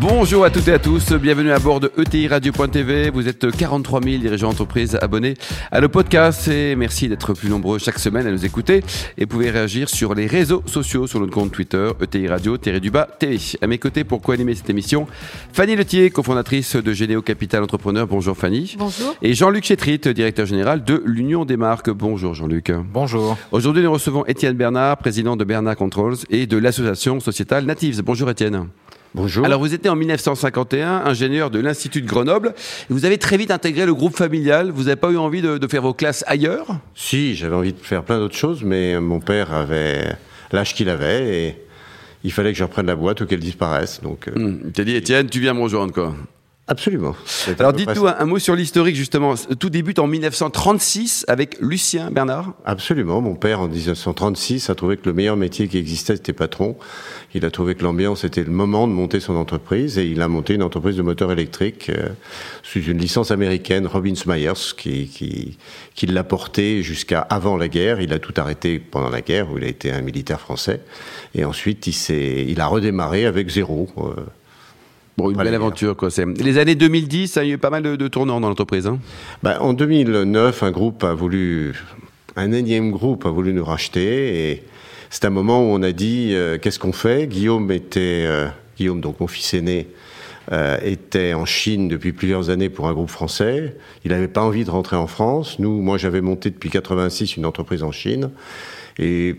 Bonjour à toutes et à tous, bienvenue à bord de ETI Radio.tv. Vous êtes 43 000 dirigeants d'entreprise abonnés à le podcast et merci d'être plus nombreux chaque semaine à nous écouter. Et vous pouvez réagir sur les réseaux sociaux, sur notre compte Twitter, ETI Radio, du bas, TV. À mes côtés, pour co-animer cette émission, Fanny Letier, cofondatrice de Généo Capital Entrepreneur. Bonjour Fanny. Bonjour. Et Jean-Luc Chétrit, directeur général de l'Union des marques. Bonjour Jean-Luc. Bonjour. Aujourd'hui, nous recevons Étienne Bernard, président de Bernard Controls et de l'association sociétale Natives. Bonjour Étienne. Bonjour. Alors vous étiez en 1951 ingénieur de l'Institut de Grenoble. Vous avez très vite intégré le groupe familial. Vous n'avez pas eu envie de, faire vos classes ailleurs? Si, j'avais envie de faire plein d'autres choses, mais mon père avait l'âge qu'il avait et il fallait que je reprenne la boîte ou qu'elle disparaisse. Donc, euh, il t'a dit Étienne, tu viens me rejoindre quoi Absolument. Alors dites-nous un, mot sur l'historique justement. Tout débute en 1936 avec Lucien Bernard. Absolument. Mon père en 1936 a trouvé que le meilleur métier qui existait c'était patron. Il a trouvé que l'ambiance était le moment de monter son entreprise et il a monté une entreprise de moteurs électriques euh, sous une licence américaine, Robbins Myers, qui, qui, qui l'a porté jusqu'à avant la guerre. Il a tout arrêté pendant la guerre où il a été un militaire français et ensuite il, il a redémarré avec zéro. Euh, une belle aventure, quoi. Les années 2010, ça a eu pas mal de, tournants dans l'entreprise. Hein. Bah, en 2009, un groupe a voulu, un énième groupe a voulu nous racheter et c'est un moment où on a dit euh, qu'est-ce qu'on fait? Guillaume était, euh, Guillaume donc mon fils aîné, euh, était en Chine depuis plusieurs années pour un groupe français. Il n'avait pas envie de rentrer en France. Nous, moi, j'avais monté depuis 86 une entreprise en Chine et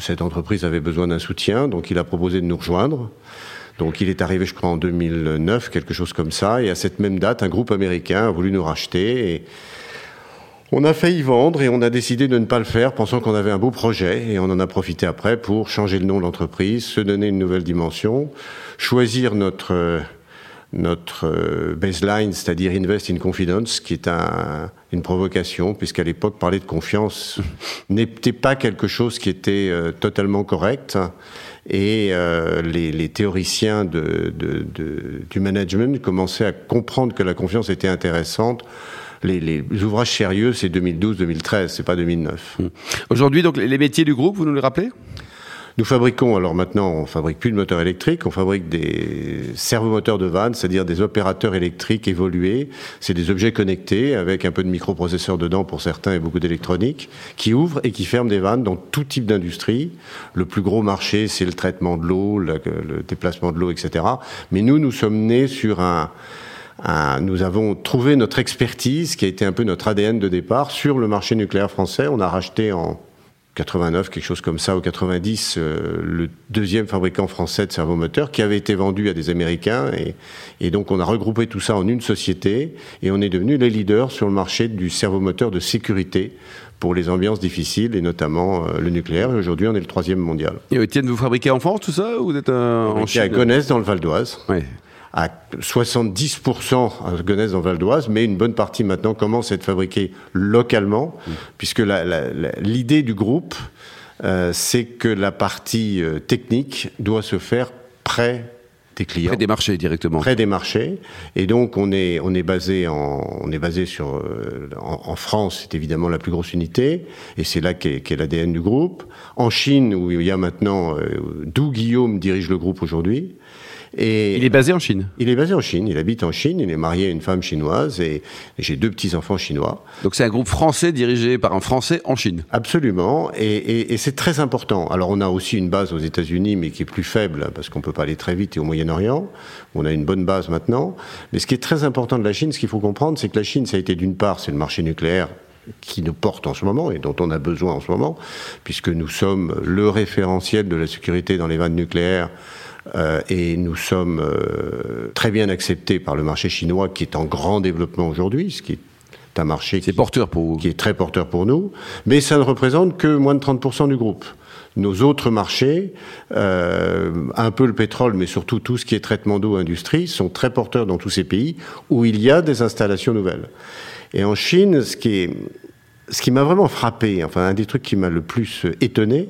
cette entreprise avait besoin d'un soutien, donc il a proposé de nous rejoindre. Donc il est arrivé, je crois, en 2009, quelque chose comme ça. Et à cette même date, un groupe américain a voulu nous racheter. Et on a failli vendre et on a décidé de ne pas le faire, pensant qu'on avait un beau projet. Et on en a profité après pour changer le nom de l'entreprise, se donner une nouvelle dimension, choisir notre notre baseline, c'est-à-dire Invest in Confidence, qui est un, une provocation, puisqu'à l'époque, parler de confiance n'était pas quelque chose qui était euh, totalement correct. Et euh, les, théoriciens de, du management commençaient à comprendre que la confiance était intéressante. Les, les ouvrages sérieux, c'est 2012-2013, c'est pas 2009. Mmh. Aujourd'hui, donc les métiers du groupe, vous nous les rappelez? Nous fabriquons, alors maintenant, on fabrique plus de moteurs électriques, on fabrique des servomoteurs de vannes, c'est-à-dire des opérateurs électriques évolués. C'est des objets connectés avec un peu de microprocesseurs dedans pour certains et beaucoup d'électronique, qui ouvrent et qui ferment des vannes dans tout type d'industrie. Le plus gros marché, c'est le traitement de l'eau, le, déplacement de l'eau, etc. Mais nous, nous sommes nés sur un, un, nous avons trouvé notre expertise, qui a été un peu notre ADN de départ, sur le marché nucléaire français. On a racheté en 89, quelque chose comme ça, ou 90, euh, le deuxième fabricant français de servomoteurs qui avait été vendu à des Américains. Et, et, donc on a regroupé tout ça en une société et on est devenu les leaders sur le marché du servomoteur de sécurité pour les ambiances difficiles et notamment euh, le nucléaire. Et aujourd'hui, on est le troisième mondial. Et Étienne, vous fabriquez en France tout ça ou vous êtes en Chine à Gonesse dans le Val d'Oise. Oui à 70% à Gonesse dans Val d'Oise, mais une bonne partie maintenant commence à être fabriquée localement, puisque l'idée du groupe, euh, c'est que la partie euh, technique doit se faire près des clients. Près des marchés directement. Près des marchés. Et donc on est, on est basé, en, on est basé sur, euh, en, France, c'est évidemment la plus grosse unité, et c'est là qu'est l'ADN du groupe. En Chine, où il y a maintenant, d'où Guillaume dirige le groupe aujourd'hui, il est basé en Chine Il est basé en Chine, il habite en Chine, il est marié à une femme chinoise et, j'ai deux petits-enfants chinois. Donc c'est un groupe français dirigé par un Français en Chine Absolument, et, c'est très important. Alors on a aussi une base aux États-Unis, mais qui est plus faible, parce qu'on peut pas aller très vite, et au Moyen-Orient, on a une bonne base maintenant. Mais ce qui est très important de la Chine, ce qu'il faut comprendre, c'est que la Chine, ça a été d'une part, c'est le marché nucléaire qui nous porte en ce moment et dont on a besoin en ce moment, puisque nous sommes le référentiel de la sécurité dans les vannes nucléaires euh, et nous sommes euh, très bien acceptés par le marché chinois qui est en grand développement aujourd'hui, ce qui est un marché qui, porteur pour qui est très porteur pour nous, mais ça ne représente que moins de 30% du groupe. Nos autres marchés, euh, un peu le pétrole, mais surtout tout ce qui est traitement d'eau, industrie, sont très porteurs dans tous ces pays où il y a des installations nouvelles. Et en Chine, ce qui est, ce qui m'a vraiment frappé, enfin un des trucs qui m'a le plus étonné,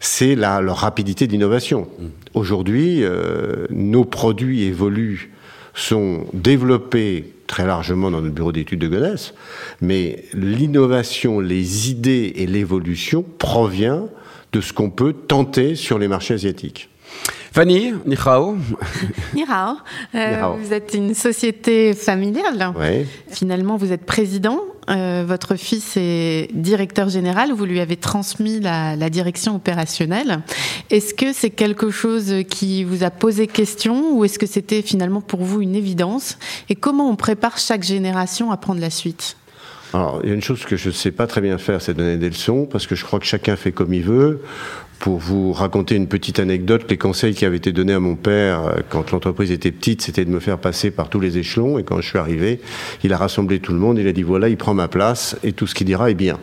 c'est la, leur rapidité d'innovation. Mm. Aujourd'hui, euh, nos produits évoluent, sont développés très largement dans notre bureau d'études de Gonesse, mais l'innovation, les idées et l'évolution provient de ce qu'on peut tenter sur les marchés asiatiques. Fanny, ni hao? Ni euh, Vous êtes une société familiale. Oui. Finalement, vous êtes président. Euh, votre fils est directeur général. Vous lui avez transmis la, la direction opérationnelle. Est-ce que c'est quelque chose qui vous a posé question ou est-ce que c'était finalement pour vous une évidence? Et comment on prépare chaque génération à prendre la suite? Alors, il y a une chose que je ne sais pas très bien faire, c'est donner des leçons, parce que je crois que chacun fait comme il veut. Pour vous raconter une petite anecdote, les conseils qui avaient été donnés à mon père euh, quand l'entreprise était petite, c'était de me faire passer par tous les échelons. Et quand je suis arrivé, il a rassemblé tout le monde, il a dit voilà, il prend ma place et tout ce qu'il dira est bien.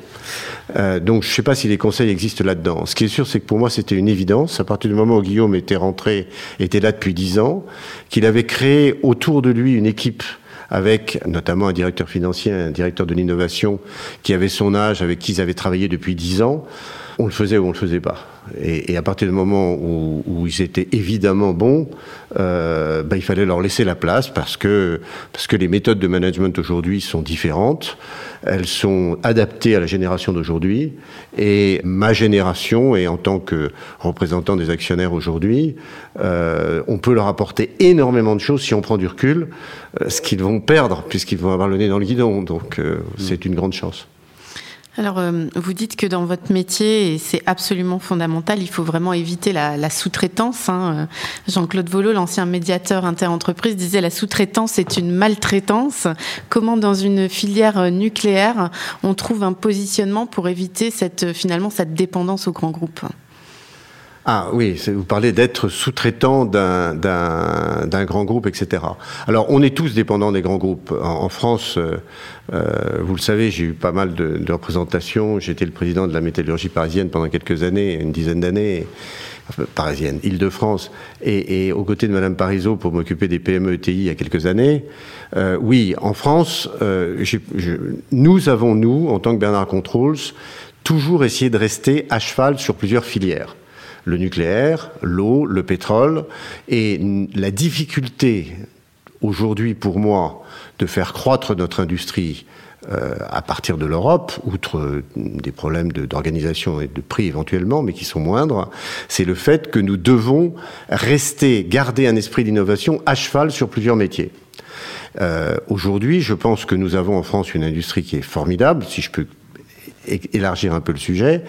Euh, donc je ne sais pas si les conseils existent là-dedans. Ce qui est sûr, c'est que pour moi, c'était une évidence. À partir du moment où Guillaume était rentré, était là depuis dix ans, qu'il avait créé autour de lui une équipe avec notamment un directeur financier, un directeur de l'innovation qui avait son âge, avec qui ils avaient travaillé depuis dix ans on le faisait ou on le faisait pas. Et, à partir du moment où, ils étaient évidemment bons, euh, bah, il fallait leur laisser la place parce que, parce que les méthodes de management aujourd'hui sont différentes. Elles sont adaptées à la génération d'aujourd'hui. Et ma génération, et en tant que représentant des actionnaires aujourd'hui, euh, on peut leur apporter énormément de choses si on prend du recul, euh, ce qu'ils vont perdre puisqu'ils vont avoir le nez dans le guidon. Donc c'est une grande chance. Alors, euh, vous dites que dans votre métier, et c'est absolument fondamental, il faut vraiment éviter la, sous-traitance. Hein. Jean-Claude Volo, l'ancien médiateur interentreprise, disait la sous-traitance est une maltraitance. Comment, dans une filière nucléaire, on trouve un positionnement pour éviter cette, finalement cette dépendance aux grands groupes ah oui, vous parlez d'être sous-traitant d'un grand groupe, etc. Alors on est tous dépendants des grands groupes. En, France, euh, euh, vous le savez, j'ai eu pas mal de, de représentations. J'étais le président de la métallurgie parisienne pendant quelques années, une dizaine d'années parisienne, Île-de-France, et, et, aux côtés de Madame Parisot pour m'occuper des PME ETI il y a quelques années. Euh, oui, en France, euh, nous avons, nous, en tant que Bernard Controls, toujours essayé de rester à cheval sur plusieurs filières le nucléaire, l'eau, le pétrole. Et la difficulté aujourd'hui pour moi de faire croître notre industrie euh, à partir de l'Europe, outre des problèmes d'organisation et de prix éventuellement, mais qui sont moindres, c'est le fait que nous devons rester, garder un esprit d'innovation à cheval sur plusieurs métiers. Euh, aujourd'hui, je pense que nous avons en France une industrie qui est formidable, si je peux élargir un peu le sujet.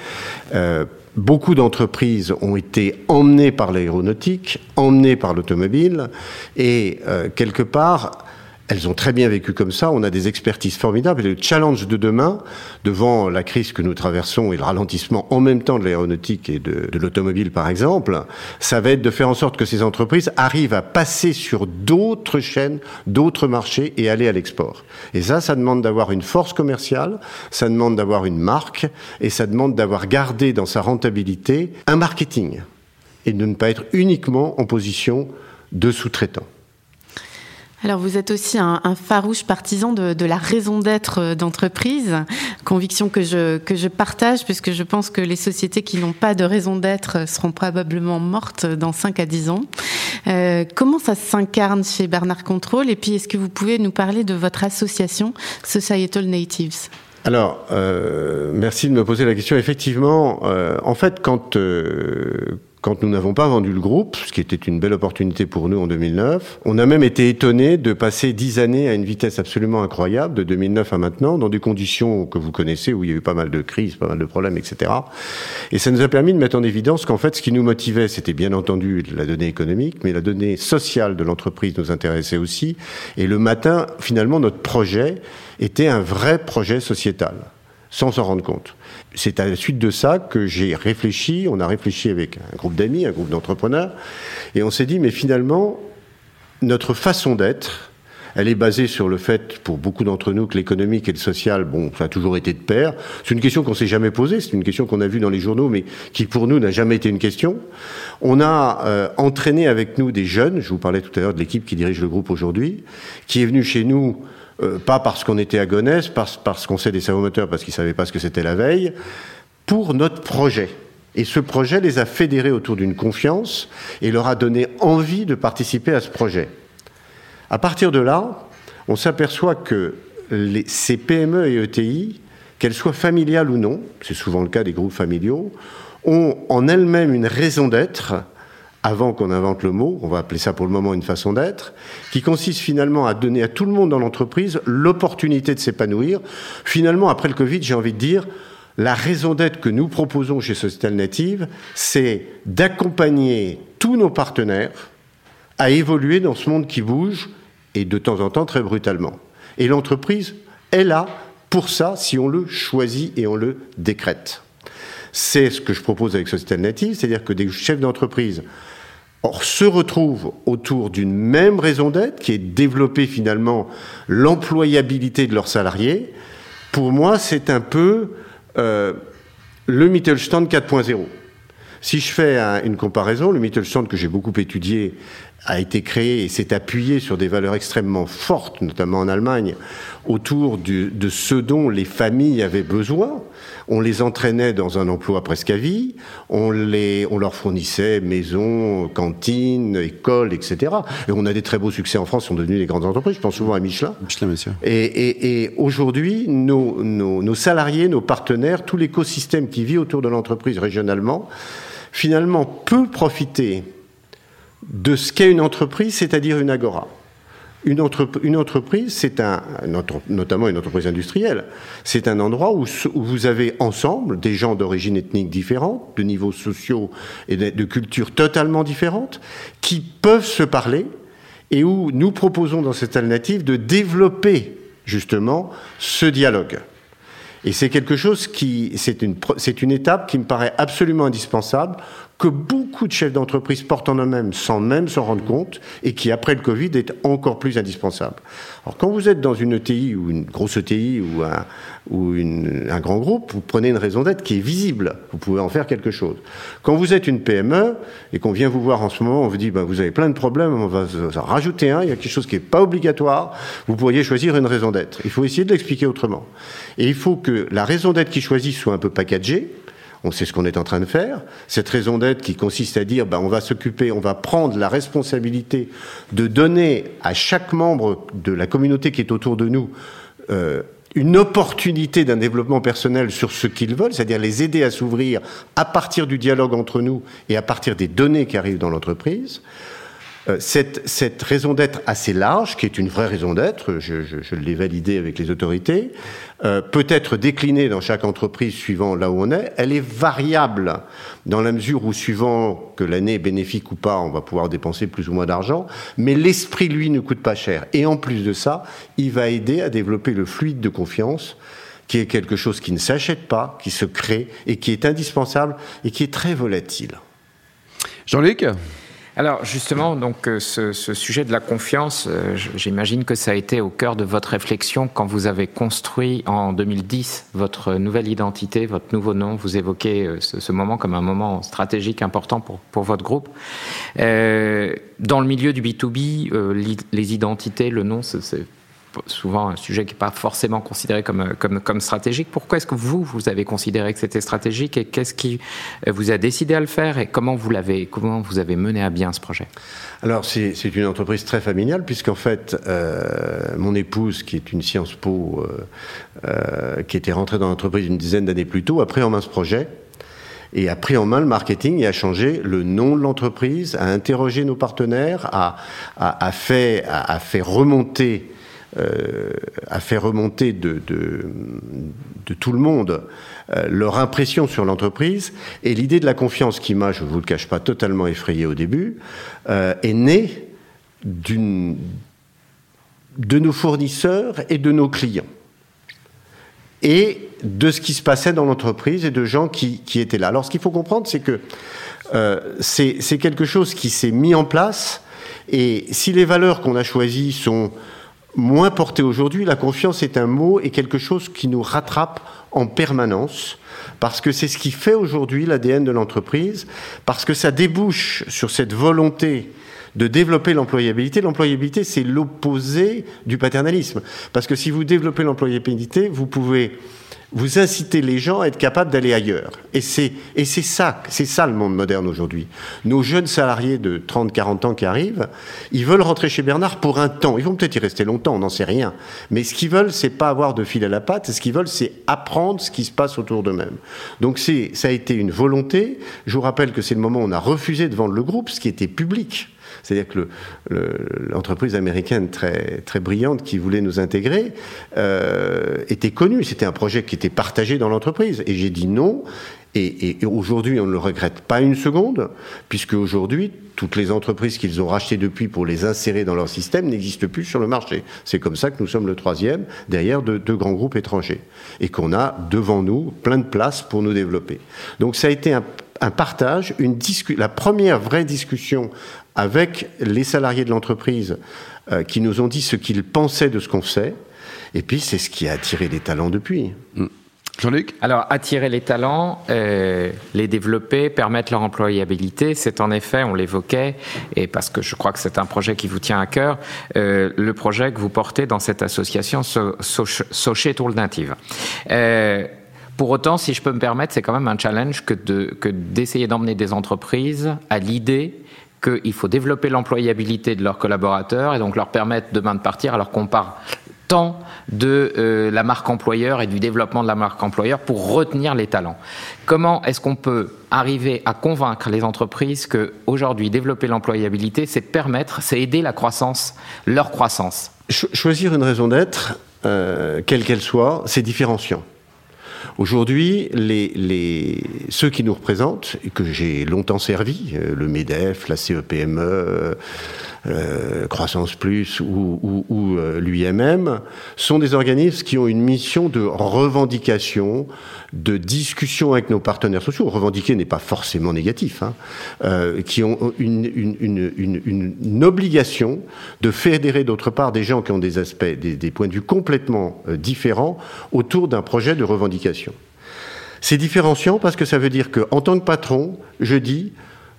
Euh, beaucoup d'entreprises ont été emmenées par l'aéronautique, emmenées par l'automobile, et euh, quelque part, elles ont très bien vécu comme ça. On a des expertises formidables. Et le challenge de demain, devant la crise que nous traversons et le ralentissement en même temps de l'aéronautique et de, de l'automobile, par exemple, ça va être de faire en sorte que ces entreprises arrivent à passer sur d'autres chaînes, d'autres marchés et aller à l'export. Et ça, ça demande d'avoir une force commerciale, ça demande d'avoir une marque et ça demande d'avoir gardé dans sa rentabilité un marketing et de ne pas être uniquement en position de sous-traitant. Alors vous êtes aussi un, farouche partisan de, la raison d'être euh, d'entreprise, conviction que je, que je partage puisque je pense que les sociétés qui n'ont pas de raison d'être seront probablement mortes dans 5 à 10 ans. Euh, comment ça s'incarne chez Bernard Control Et puis est-ce que vous pouvez nous parler de votre association Societal Natives? Alors, euh, merci de me poser la question. Effectivement, en fait, quand, quand nous n'avons pas vendu le groupe, ce qui était une belle opportunité pour nous en 2009, on a même été étonné de passer dix années à une vitesse absolument incroyable, de 2009 à maintenant, dans des conditions que vous connaissez, où il y a eu pas mal de crises, pas mal de problèmes, etc. Et ça nous a permis de mettre en évidence qu'en fait, ce qui nous motivait, c'était bien entendu la donnée économique, mais la donnée sociale de l'entreprise nous intéressait aussi. Et le matin, finalement, notre projet était un vrai projet sociétal, sans s'en rendre compte c'est à la suite de ça que j'ai réfléchi, on a réfléchi avec un groupe d'amis, un groupe d'entrepreneurs, et on s'est dit, mais finalement, notre façon d'être, elle est basée sur le fait, pour beaucoup d'entre nous, que l'économique et le social, bon, ça a toujours été de pair. C'est une question qu'on s'est jamais posée, c'est une question qu'on a vue dans les journaux, mais qui pour nous n'a jamais été une question. On a euh, entraîné avec nous des jeunes, je vous parlais tout à l'heure de l'équipe qui dirige le groupe aujourd'hui, qui est venue chez nous euh, pas parce qu'on était à Gonesse, parce, parce qu'on sait des savomoteurs, parce qu'ils ne savaient pas ce que c'était la veille, pour notre projet. Et ce projet les a fédérés autour d'une confiance et leur a donné envie de participer à ce projet. À partir de là, on s'aperçoit que ces PME et ETI, qu'elles soient familiales ou non, c'est souvent le cas des groupes familiaux, ont en elles-mêmes une raison d'être, avant qu'on invente le mot, on va appeler ça pour le moment une façon d'être, qui consiste finalement à donner à tout le monde dans l'entreprise l'opportunité de s'épanouir. Finalement, après le Covid, j'ai envie de dire, la raison d'être que nous proposons chez Social Native, c'est d'accompagner tous nos partenaires à évoluer dans ce monde qui bouge et de temps en temps très brutalement. Et l'entreprise est là pour ça si on le choisit et on le décrète. C'est ce que je propose avec Société Native, c'est-à-dire que des chefs d'entreprise se retrouvent autour d'une même raison d'être qui est développer finalement l'employabilité de leurs salariés. Pour moi, c'est un peu euh, le Mittelstand 4.0. Si je fais une comparaison, le Mittelstand que j'ai beaucoup étudié a été créé et s'est appuyé sur des valeurs extrêmement fortes, notamment en Allemagne, autour de ce dont les familles avaient besoin. On les entraînait dans un emploi presque à vie, on, les, on leur fournissait maisons, cantines, écoles, etc. Et on a des très beaux succès en France, ils sont devenus des grandes entreprises, je pense souvent à Michelin. Michelin, monsieur. Et, et, aujourd'hui, nos, nos, nos salariés, nos partenaires, tout l'écosystème qui vit autour de l'entreprise régionalement, finalement peut profiter de ce qu'est une entreprise, c'est-à-dire une agora. Une, entreprise, c'est un, notamment une entreprise industrielle, c'est un endroit où, vous avez ensemble des gens d'origine ethnique différente, de niveaux sociaux et de, cultures totalement différentes, qui peuvent se parler et où nous proposons dans cette alternative de développer justement ce dialogue. Et c'est quelque chose qui, c'est une étape qui me paraît absolument indispensable que beaucoup de chefs d'entreprise portent en eux-mêmes sans même s'en rendre compte et qui, après le Covid, est encore plus indispensable. Alors, quand vous êtes dans une ETI ou une grosse ETI ou un, ou un grand groupe, vous prenez une raison d'être qui est visible. Vous pouvez en faire quelque chose. Quand vous êtes une PME et qu'on vient vous voir en ce moment, on vous dit, ben, vous avez plein de problèmes, on va en rajouter un, il y a quelque chose qui n'est pas obligatoire, vous pourriez choisir une raison d'être. Il faut essayer de l'expliquer autrement. Et il faut que la raison d'être qui choisit soit un peu packagée, on sait ce qu'on est en train de faire. Cette raison d'être qui consiste à dire, ben, on va s'occuper, on va prendre la responsabilité de donner à chaque membre de la communauté qui est autour de nous euh, une opportunité d'un développement personnel sur ce qu'ils veulent, c'est-à-dire les aider à s'ouvrir à partir du dialogue entre nous et à partir des données qui arrivent dans l'entreprise. Euh, cette, raison d'être assez large, qui est une vraie raison d'être, je, l'ai validée avec les autorités, euh, peut être déclinée dans chaque entreprise suivant là où on est. Elle est variable dans la mesure où, suivant que l'année est bénéfique ou pas, on va pouvoir dépenser plus ou moins d'argent. Mais l'esprit, lui, ne coûte pas cher. Et en plus de ça, il va aider à développer le fluide de confiance qui est quelque chose qui ne s'achète pas, qui se crée et qui est indispensable et qui est très volatile. Jean-Luc? Alors justement, donc euh, ce, sujet de la confiance, euh, j'imagine que ça a été au cœur de votre réflexion quand vous avez construit en 2010 votre nouvelle identité, votre nouveau nom. Vous évoquez euh, ce, moment comme un moment stratégique important pour, pour votre groupe. dans le milieu du B2B, les identités, le nom, c'est souvent un sujet qui n'est pas forcément considéré comme, comme, comme stratégique. Pourquoi est-ce que vous, vous avez considéré que c'était stratégique et qu'est-ce qui vous a décidé à le faire et comment vous l'avez, comment vous avez mené à bien ce projet? Alors, c'est une entreprise très familiale puisqu'en fait, euh, mon épouse, qui est une Sciences Po, euh, euh, qui était rentrée dans l'entreprise une dizaine d'années plus tôt, a pris en main ce projet et a pris en main le marketing et a changé le nom de l'entreprise, a interrogé nos partenaires, a, a, fait, a, fait remonter euh, a fait remonter de, tout le monde euh, leur impression sur l'entreprise. Et l'idée de la confiance qui m'a, je ne vous le cache pas, totalement effrayé au début, euh, est née de nos fournisseurs et de nos clients. Et de ce qui se passait dans l'entreprise et de gens qui, qui étaient là. Alors ce qu'il faut comprendre, c'est que c'est quelque chose qui s'est mis en place. Et si les valeurs qu'on a choisies sont moins porté aujourd'hui. La confiance est un mot et quelque chose qui nous rattrape en permanence, parce que c'est ce qui fait aujourd'hui l'ADN de l'entreprise, parce que ça débouche sur cette volonté de développer l'employabilité. L'employabilité, c'est l'opposé du paternalisme. Parce que si vous développez l'employabilité, vous pouvez vous incitez les gens à être capables d'aller ailleurs. Et c'est, et c'est ça, c'est ça le monde moderne aujourd'hui. Nos jeunes salariés de 30, 40 ans qui arrivent, ils veulent rentrer chez Bernard pour un temps. Ils vont peut-être y rester longtemps, on n'en sait rien. Mais ce qu'ils veulent, c'est pas avoir de fil à la patte. Ce qu'ils veulent, c'est apprendre ce qui se passe autour d'eux-mêmes. Donc c'est, ça a été une volonté. Je vous rappelle que c'est le moment où on a refusé de vendre le groupe, ce qui était public. C'est-à-dire que l'entreprise américaine très, très brillante qui voulait nous intégrer euh, était connue. C'était un projet qui était partagé dans l'entreprise. Et j'ai dit non. Et, aujourd'hui, on ne le regrette pas une seconde, puisque aujourd'hui, toutes les entreprises qu'ils ont rachetées depuis pour les insérer dans leur système n'existent plus sur le marché. C'est comme ça que nous sommes le troisième, derrière deux, grands groupes étrangers. Et qu'on a devant nous plein de places pour nous développer. Donc ça a été un, un partage, une la première vraie discussion avec les salariés de l'entreprise euh, qui nous ont dit ce qu'ils pensaient de ce qu'on fait. Et puis, c'est ce qui a attiré les talents depuis. Mm. Jean-Luc? Alors, attirer les talents, euh, les développer, permettre leur employabilité, c'est en effet, on l'évoquait, et parce que je crois que c'est un projet qui vous tient à cœur, euh, le projet que vous portez dans cette association so, Soché Native. Pour autant, si je peux me permettre, c'est quand même un challenge que d'essayer d'emmener des entreprises à l'idée qu'il faut développer l'employabilité de leurs collaborateurs et donc leur permettre demain de partir alors qu'on parle tant de euh, la marque employeur et du développement de la marque employeur pour retenir les talents. Comment est-ce qu'on peut arriver à convaincre les entreprises que aujourd'hui développer l'employabilité, c'est permettre, c'est aider la croissance, leur croissance? Choisir une raison d'être, euh, quelle qu'elle soit, c'est différenciant. Aujourd'hui, ceux qui nous représentent, et que j'ai longtemps servi, euh, le MEDEF, la CEPME, euh, euh, Croissance Plus ou, l'UIMM, sont des organismes qui ont une mission de revendication, de discussion avec nos partenaires sociaux. Revendiquer n'est pas forcément négatif, hein, qui ont une, obligation de fédérer d'autre part des gens qui ont des aspects, des points de vue complètement différents autour d'un projet de revendication. C'est différenciant parce que ça veut dire qu'en tant que patron, je dis,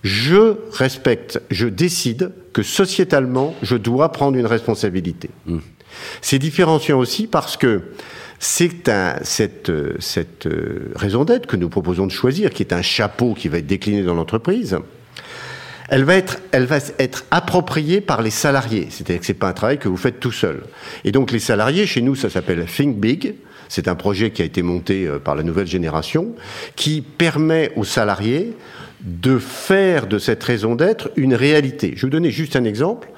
je respecte, je décide que sociétalement, je dois prendre une responsabilité. Mmh. C'est différenciant aussi parce que c'est cette, cette euh, raison d'être que nous proposons de choisir, qui est un chapeau qui va être décliné dans l'entreprise, elle va être, elle va être appropriée par les salariés. C'est-à-dire que c'est pas un travail que vous faites tout seul. Et donc les salariés, chez nous, ça s'appelle Think Big. C'est un projet qui a été monté euh, par la nouvelle génération, qui permet aux salariés de faire de cette raison d'être une réalité. Je vais vous donner juste un exemple.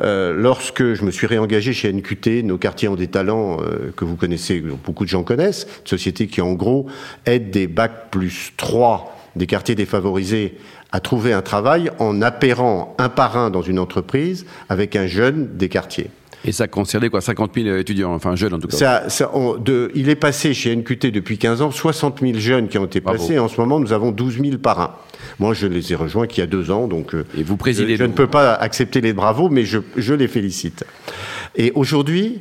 Euh, lorsque je me suis réengagé chez NQT, nos quartiers ont des talents euh, que vous connaissez, beaucoup de gens connaissent, une société qui en gros aide des bacs plus 3 des quartiers défavorisés à trouver un travail en appairant un par un dans une entreprise avec un jeune des quartiers. Et ça concernait quoi 50 000 étudiants, enfin jeunes en tout cas ça, de, Il est passé chez NQT depuis 15 ans, 60 000 jeunes qui ont été passés. En ce moment, nous avons 12 000 par an. Moi, je les ai rejoints qu'il y a deux ans, donc euh, et vous présidez je, ne peux pas accepter les bravos, mais je, je les félicite. Et aujourd'hui,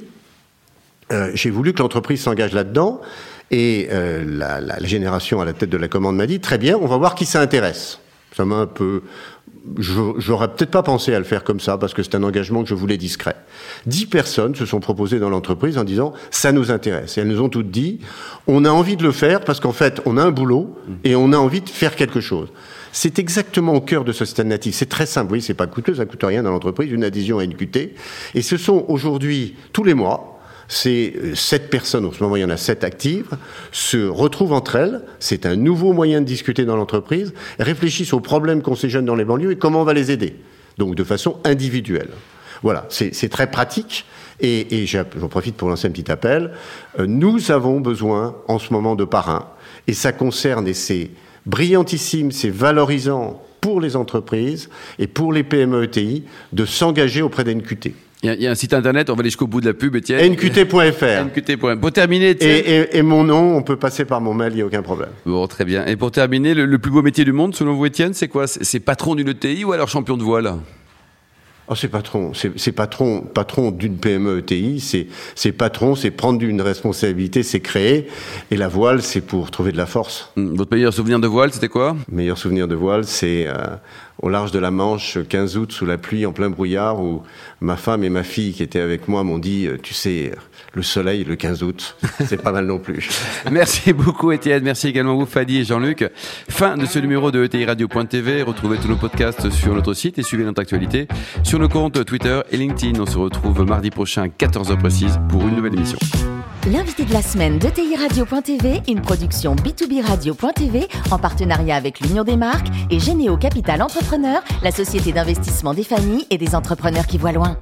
euh, j'ai voulu que l'entreprise s'engage là-dedans, et euh, la, la, la génération à la tête de la commande m'a dit, très bien, on va voir qui ça intéresse. Ça m'a un peu J'aurais peut-être pas pensé à le faire comme ça parce que c'est un engagement que je voulais discret. Dix personnes se sont proposées dans l'entreprise en disant ça nous intéresse et elles nous ont toutes dit on a envie de le faire parce qu'en fait on a un boulot et on a envie de faire quelque chose. C'est exactement au cœur de ce système natif. C'est très simple. Oui, c'est pas coûteux, ça coûte rien dans l'entreprise, une adhésion à une QT. Et ce sont aujourd'hui tous les mois ces euh, sept personnes, en ce moment il y en a sept actives, se retrouvent entre elles, c'est un nouveau moyen de discuter dans l'entreprise, réfléchissent aux problèmes qu'ont ces jeunes dans les banlieues et comment on va les aider, donc de façon individuelle. Voilà, c'est très pratique. Et, j'en profite pour lancer un petit appel. Euh, nous avons besoin en ce moment de parrains, et ça concerne, et c'est brillantissime, c'est valorisant pour les entreprises et pour les PME ETI de s'engager auprès d'NQT. Il y, a un site internet, on va aller jusqu'au bout de la pub, Étienne. NQT.fr. NQT.fr. Pour terminer, et, et, mon nom, on peut passer par mon mail, il n'y a aucun problème. Bon, très bien. Et pour terminer, le, plus beau métier du monde, selon vous, Étienne, c'est quoi? C'est patron d'une ETI ou alors champion de voile? Oh, c'est patron, c'est patron, patron d'une PME ETI, c'est patron, c'est prendre une responsabilité, c'est créer. Et la voile, c'est pour trouver de la force. Hmm. Votre meilleur souvenir de voile, c'était quoi? Meilleur souvenir de voile, c'est euh, au large de la Manche, 15 août, sous la pluie, en plein brouillard, où ma femme et ma fille qui étaient avec moi m'ont dit, tu sais, le soleil le 15 août, c'est pas mal non plus. Merci beaucoup Étienne, merci également vous Fadi et Jean-Luc. Fin de ce numéro de ETI Radio.tv. Retrouvez tous nos podcasts sur notre site et suivez notre actualité sur nos comptes Twitter et LinkedIn. On se retrouve mardi prochain à 14h précise pour une nouvelle émission. L'invité de la semaine de TI Radio.tv, une production B2B Radio.tv en partenariat avec l'Union des marques et Généo Capital Entrepreneur, la société d'investissement des familles et des entrepreneurs qui voient loin.